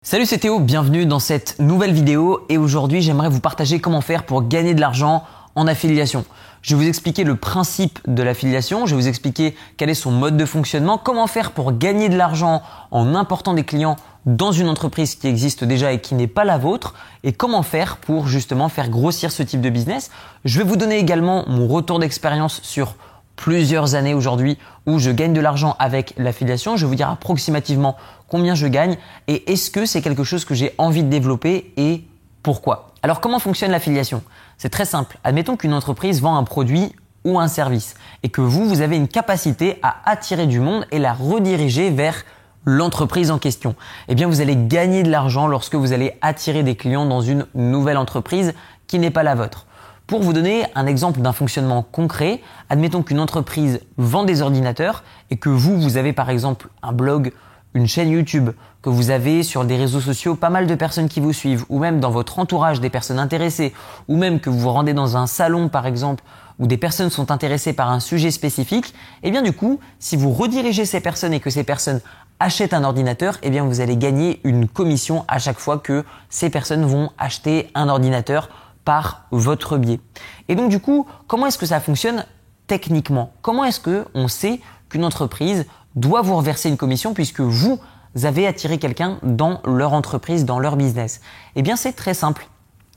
Salut c'est Théo, bienvenue dans cette nouvelle vidéo et aujourd'hui j'aimerais vous partager comment faire pour gagner de l'argent en affiliation. Je vais vous expliquer le principe de l'affiliation, je vais vous expliquer quel est son mode de fonctionnement, comment faire pour gagner de l'argent en important des clients dans une entreprise qui existe déjà et qui n'est pas la vôtre et comment faire pour justement faire grossir ce type de business. Je vais vous donner également mon retour d'expérience sur plusieurs années aujourd'hui où je gagne de l'argent avec l'affiliation. Je vais vous dire approximativement combien je gagne et est-ce que c'est quelque chose que j'ai envie de développer et pourquoi? Alors comment fonctionne l'affiliation C'est très simple. Admettons qu'une entreprise vend un produit ou un service et que vous, vous avez une capacité à attirer du monde et la rediriger vers l'entreprise en question. Eh bien, vous allez gagner de l'argent lorsque vous allez attirer des clients dans une nouvelle entreprise qui n'est pas la vôtre. Pour vous donner un exemple d'un fonctionnement concret, admettons qu'une entreprise vend des ordinateurs et que vous, vous avez par exemple un blog, une chaîne YouTube, que vous avez sur des réseaux sociaux pas mal de personnes qui vous suivent, ou même dans votre entourage des personnes intéressées, ou même que vous vous rendez dans un salon par exemple, où des personnes sont intéressées par un sujet spécifique, et eh bien du coup, si vous redirigez ces personnes et que ces personnes achètent un ordinateur, eh bien vous allez gagner une commission à chaque fois que ces personnes vont acheter un ordinateur par votre biais. Et donc du coup, comment est-ce que ça fonctionne techniquement? Comment est-ce que on sait qu'une entreprise doit vous reverser une commission puisque vous avez attiré quelqu'un dans leur entreprise, dans leur business? Eh bien, c'est très simple.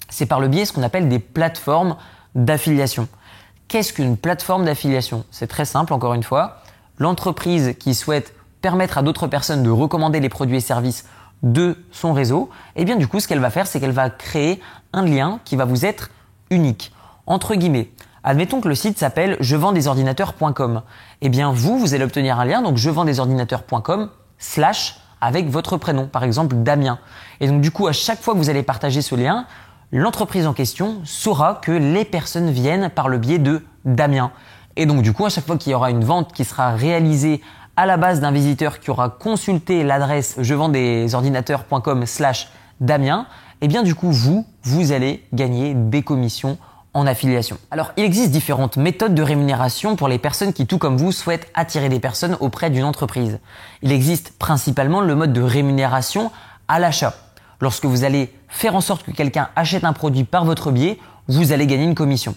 C'est par le biais de ce qu'on appelle des plateformes d'affiliation. Qu'est-ce qu'une plateforme d'affiliation? C'est très simple, encore une fois. L'entreprise qui souhaite permettre à d'autres personnes de recommander les produits et services de son réseau, et eh bien du coup, ce qu'elle va faire, c'est qu'elle va créer un lien qui va vous être unique. Entre guillemets, admettons que le site s'appelle je vends des ordinateurs.com. Eh bien vous, vous allez obtenir un lien, donc je vends des ordinateurs.com slash avec votre prénom, par exemple Damien. Et donc du coup, à chaque fois que vous allez partager ce lien, l'entreprise en question saura que les personnes viennent par le biais de Damien. Et donc du coup, à chaque fois qu'il y aura une vente qui sera réalisée à la base d'un visiteur qui aura consulté l'adresse je vends des ordinateurs.com slash Damien, et eh bien du coup vous, vous allez gagner des commissions en affiliation. Alors il existe différentes méthodes de rémunération pour les personnes qui tout comme vous souhaitent attirer des personnes auprès d'une entreprise. Il existe principalement le mode de rémunération à l'achat. Lorsque vous allez faire en sorte que quelqu'un achète un produit par votre biais, vous allez gagner une commission.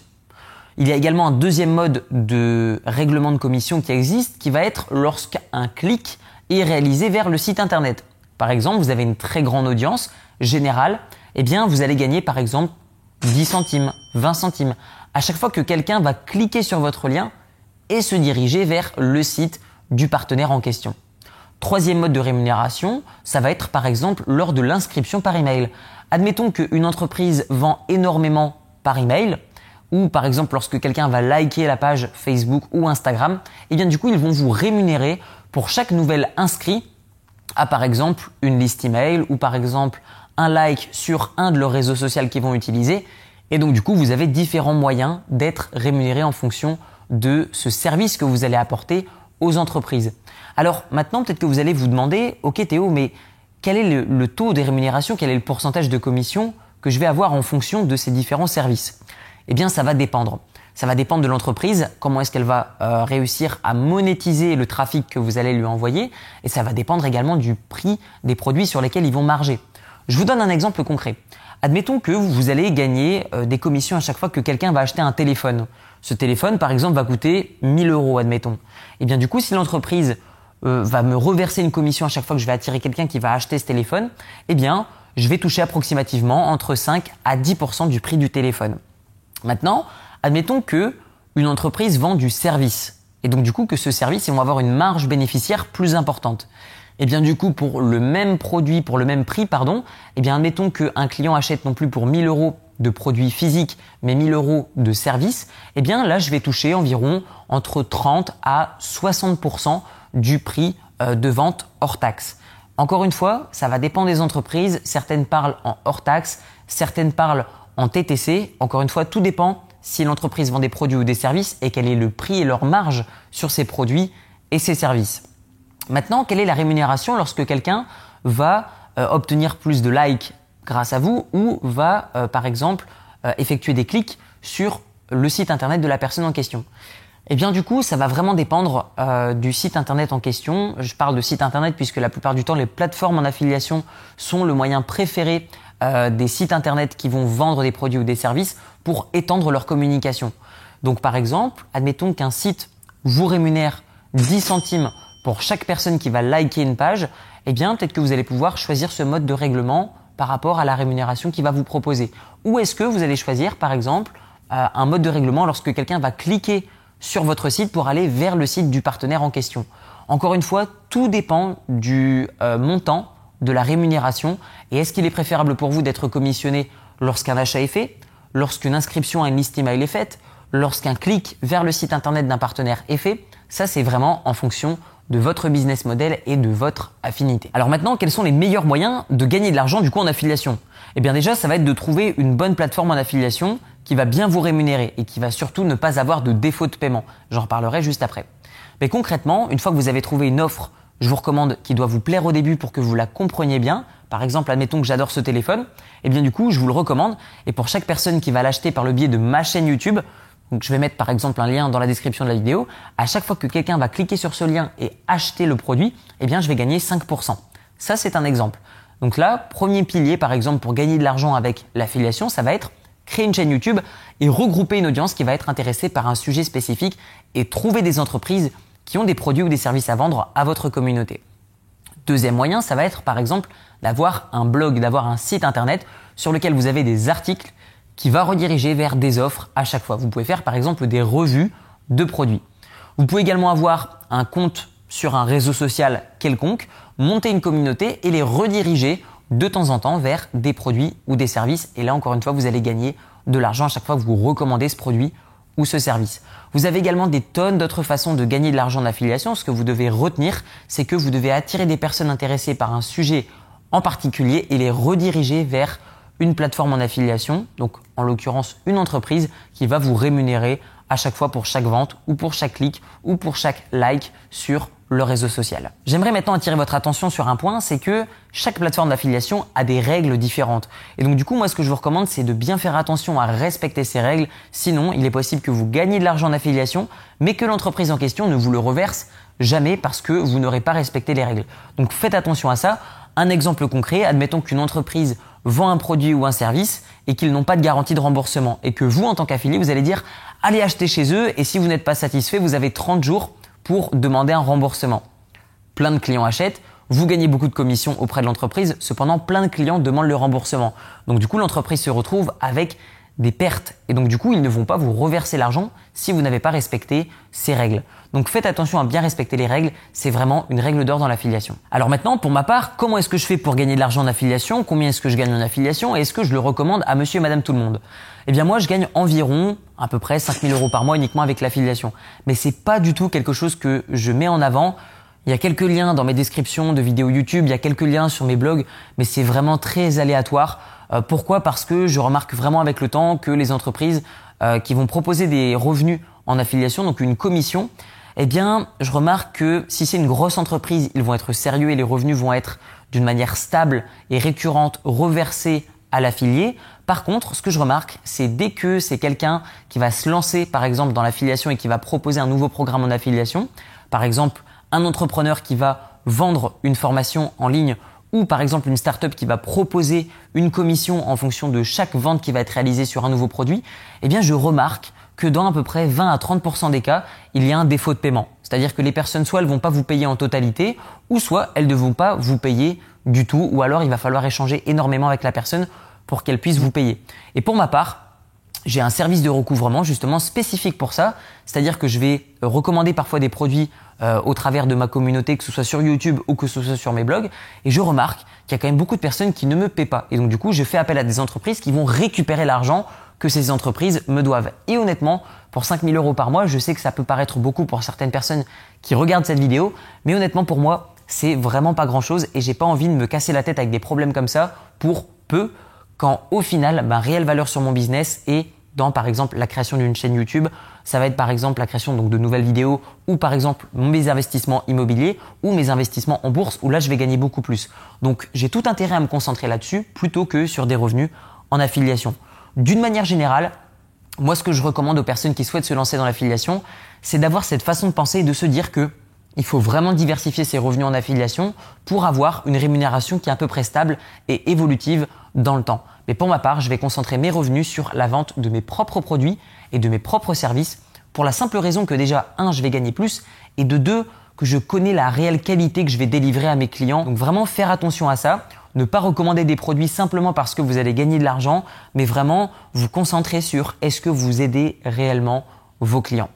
Il y a également un deuxième mode de règlement de commission qui existe, qui va être lorsqu'un clic est réalisé vers le site internet. Par exemple, vous avez une très grande audience générale, eh bien, vous allez gagner par exemple 10 centimes, 20 centimes. À chaque fois que quelqu'un va cliquer sur votre lien et se diriger vers le site du partenaire en question. Troisième mode de rémunération, ça va être par exemple lors de l'inscription par email. Admettons qu'une entreprise vend énormément par email, ou par exemple lorsque quelqu'un va liker la page Facebook ou Instagram, et eh bien du coup ils vont vous rémunérer pour chaque nouvel inscrit à par exemple une liste email ou par exemple un like sur un de leurs réseaux sociaux qu'ils vont utiliser. Et donc du coup vous avez différents moyens d'être rémunéré en fonction de ce service que vous allez apporter aux entreprises. Alors maintenant peut-être que vous allez vous demander, ok Théo, mais quel est le, le taux de rémunération, quel est le pourcentage de commission que je vais avoir en fonction de ces différents services? Eh bien, ça va dépendre. Ça va dépendre de l'entreprise, comment est-ce qu'elle va euh, réussir à monétiser le trafic que vous allez lui envoyer, et ça va dépendre également du prix des produits sur lesquels ils vont marger. Je vous donne un exemple concret. Admettons que vous allez gagner euh, des commissions à chaque fois que quelqu'un va acheter un téléphone. Ce téléphone, par exemple, va coûter 1000 euros, admettons. Et eh bien du coup, si l'entreprise euh, va me reverser une commission à chaque fois que je vais attirer quelqu'un qui va acheter ce téléphone, eh bien, je vais toucher approximativement entre 5 à 10% du prix du téléphone. Maintenant, admettons que une entreprise vend du service et donc du coup que ce service, ils vont avoir une marge bénéficiaire plus importante. Et eh bien du coup pour le même produit, pour le même prix, pardon, et eh bien admettons qu'un client achète non plus pour 1000 euros de produits physiques, mais 1000 euros de services, et eh bien là je vais toucher environ entre 30 à 60% du prix euh, de vente hors taxe. Encore une fois, ça va dépendre des entreprises. Certaines parlent en hors taxe, certaines parlent en TTC, encore une fois, tout dépend si l'entreprise vend des produits ou des services et quel est le prix et leur marge sur ces produits et ces services. Maintenant, quelle est la rémunération lorsque quelqu'un va euh, obtenir plus de likes grâce à vous ou va, euh, par exemple, euh, effectuer des clics sur le site internet de la personne en question? Eh bien du coup, ça va vraiment dépendre du site internet en question. Je parle de site internet puisque la plupart du temps, les plateformes en affiliation sont le moyen préféré euh, des sites internet qui vont vendre des produits ou des services pour étendre leur communication. Donc par exemple, admettons qu'un site vous rémunère 10 centimes pour chaque personne qui va liker une page, eh bien peut-être que vous allez pouvoir choisir ce mode de règlement par rapport à la rémunération qu'il va vous proposer. Ou est-ce que vous allez choisir par exemple euh, un mode de règlement lorsque quelqu'un va cliquer sur votre site pour aller vers le site du partenaire en question? Encore une fois, tout dépend du euh, montant de la rémunération et est-ce qu'il est préférable pour vous d'être commissionné lorsqu'un achat est fait, lorsqu'une inscription à une liste email est faite, lorsqu'un clic vers le site internet d'un partenaire est fait? Ça, c'est vraiment en fonction de votre business model et de votre affinité. Alors maintenant, quels sont les meilleurs moyens de gagner de l'argent du coup en affiliation? Eh bien déjà, ça va être de trouver une bonne plateforme en affiliation qui va bien vous rémunérer et qui va surtout ne pas avoir de défaut de paiement. J'en reparlerai juste après. Mais concrètement, une fois que vous avez trouvé une offre, je vous recommande qui doit vous plaire au début pour que vous la compreniez bien. Par exemple, admettons que j'adore ce téléphone, et eh bien du coup, je vous le recommande. Et pour chaque personne qui va l'acheter par le biais de ma chaîne YouTube, donc je vais mettre par exemple un lien dans la description de la vidéo. À chaque fois que quelqu'un va cliquer sur ce lien et acheter le produit, eh bien je vais gagner 5%. Ça c'est un exemple. Donc là, premier pilier par exemple pour gagner de l'argent avec l'affiliation, ça va être créer une chaîne YouTube et regrouper une audience qui va être intéressée par un sujet spécifique et trouver des entreprises qui ont des produits ou des services à vendre à votre communauté. Deuxième moyen, ça va être par exemple d'avoir un blog, d'avoir un site internet sur lequel vous avez des articles qui va rediriger vers des offres à chaque fois. Vous pouvez faire par exemple des revues de produits. Vous pouvez également avoir un compte sur un réseau social quelconque, monter une communauté et les rediriger de temps en temps vers des produits ou des services. Et là, encore une fois, vous allez gagner de l'argent à chaque fois que vous recommandez ce produit ou ce service. Vous avez également des tonnes d'autres façons de gagner de l'argent d'affiliation. Ce que vous devez retenir, c'est que vous devez attirer des personnes intéressées par un sujet en particulier et les rediriger vers une plateforme en affiliation, donc en l'occurrence une entreprise qui va vous rémunérer à chaque fois pour chaque vente ou pour chaque clic ou pour chaque like sur le réseau social. J'aimerais maintenant attirer votre attention sur un point, c'est que chaque plateforme d'affiliation a des règles différentes. Et donc du coup, moi ce que je vous recommande, c'est de bien faire attention à respecter ces règles. Sinon, il est possible que vous gagnez de l'argent d'affiliation, mais que l'entreprise en question ne vous le reverse jamais parce que vous n'aurez pas respecté les règles. Donc faites attention à ça. Un exemple concret, admettons qu'une entreprise vend un produit ou un service et qu'ils n'ont pas de garantie de remboursement et que vous, en tant qu'affilié, vous allez dire allez acheter chez eux et si vous n'êtes pas satisfait, vous avez 30 jours pour demander un remboursement. Plein de clients achètent, vous gagnez beaucoup de commissions auprès de l'entreprise, cependant plein de clients demandent le remboursement. Donc du coup, l'entreprise se retrouve avec des pertes. Et donc du coup, ils ne vont pas vous reverser l'argent si vous n'avez pas respecté ces règles. Donc faites attention à bien respecter les règles, c'est vraiment une règle d'or dans l'affiliation. Alors maintenant, pour ma part, comment est-ce que je fais pour gagner de l'argent en affiliation? Combien est-ce que je gagne en affiliation? Et est-ce que je le recommande à monsieur et madame tout le monde? Eh bien moi, je gagne environ à peu près 5000 euros par mois uniquement avec l'affiliation. Mais c'est pas du tout quelque chose que je mets en avant. Il y a quelques liens dans mes descriptions de vidéos YouTube, il y a quelques liens sur mes blogs, mais c'est vraiment très aléatoire. Euh, pourquoi? Parce que je remarque vraiment avec le temps que les entreprises euh, qui vont proposer des revenus en affiliation, donc une commission, eh bien, je remarque que si c'est une grosse entreprise, ils vont être sérieux et les revenus vont être d'une manière stable et récurrente reversés à l'affilié. Par contre, ce que je remarque, c'est dès que c'est quelqu'un qui va se lancer, par exemple, dans l'affiliation et qui va proposer un nouveau programme en affiliation, par exemple, un entrepreneur qui va vendre une formation en ligne ou par exemple une startup qui va proposer une commission en fonction de chaque vente qui va être réalisée sur un nouveau produit, eh bien je remarque que dans à peu près 20 à 30% des cas, il y a un défaut de paiement. C'est-à-dire que les personnes soit elles vont pas vous payer en totalité ou soit elles ne vont pas vous payer du tout ou alors il va falloir échanger énormément avec la personne pour qu'elle puisse vous payer. Et pour ma part, j'ai un service de recouvrement justement spécifique pour ça, c'est-à-dire que je vais recommander parfois des produits euh, au travers de ma communauté, que ce soit sur YouTube ou que ce soit sur mes blogs, et je remarque qu'il y a quand même beaucoup de personnes qui ne me paient pas. Et donc du coup, je fais appel à des entreprises qui vont récupérer l'argent que ces entreprises me doivent. Et honnêtement, pour 5000 euros par mois, je sais que ça peut paraître beaucoup pour certaines personnes qui regardent cette vidéo, mais honnêtement pour moi, c'est vraiment pas grand chose et j'ai pas envie de me casser la tête avec des problèmes comme ça pour peu quand au final ma réelle valeur sur mon business est dans par exemple la création d'une chaîne YouTube, ça va être par exemple la création de nouvelles vidéos ou par exemple mes investissements immobiliers ou mes investissements en bourse où là je vais gagner beaucoup plus. Donc j'ai tout intérêt à me concentrer là-dessus plutôt que sur des revenus en affiliation. D'une manière générale, moi ce que je recommande aux personnes qui souhaitent se lancer dans l'affiliation, c'est d'avoir cette façon de penser et de se dire que il faut vraiment diversifier ses revenus en affiliation pour avoir une rémunération qui est à peu près stable et évolutive dans le temps. Mais pour ma part, je vais concentrer mes revenus sur la vente de mes propres produits et de mes propres services pour la simple raison que déjà, un, je vais gagner plus et de deux, que je connais la réelle qualité que je vais délivrer à mes clients. Donc vraiment faire attention à ça. Ne pas recommander des produits simplement parce que vous allez gagner de l'argent, mais vraiment vous concentrer sur est-ce que vous aidez réellement vos clients.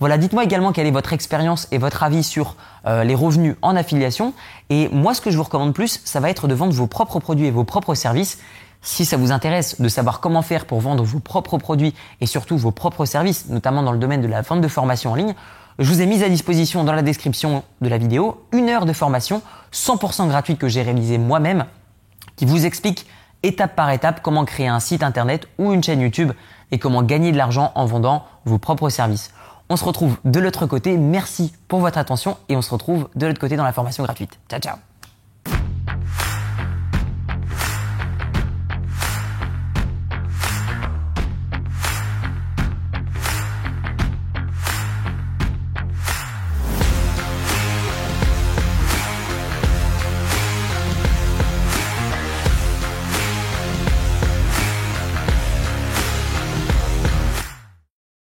Voilà, dites-moi également quelle est votre expérience et votre avis sur euh, les revenus en affiliation. Et moi, ce que je vous recommande plus, ça va être de vendre vos propres produits et vos propres services. Si ça vous intéresse de savoir comment faire pour vendre vos propres produits et surtout vos propres services, notamment dans le domaine de la vente de formation en ligne, je vous ai mis à disposition dans la description de la vidéo une heure de formation 100% gratuite que j'ai réalisée moi-même qui vous explique étape par étape comment créer un site internet ou une chaîne YouTube et comment gagner de l'argent en vendant vos propres services. On se retrouve de l'autre côté. Merci pour votre attention et on se retrouve de l'autre côté dans la formation gratuite. Ciao ciao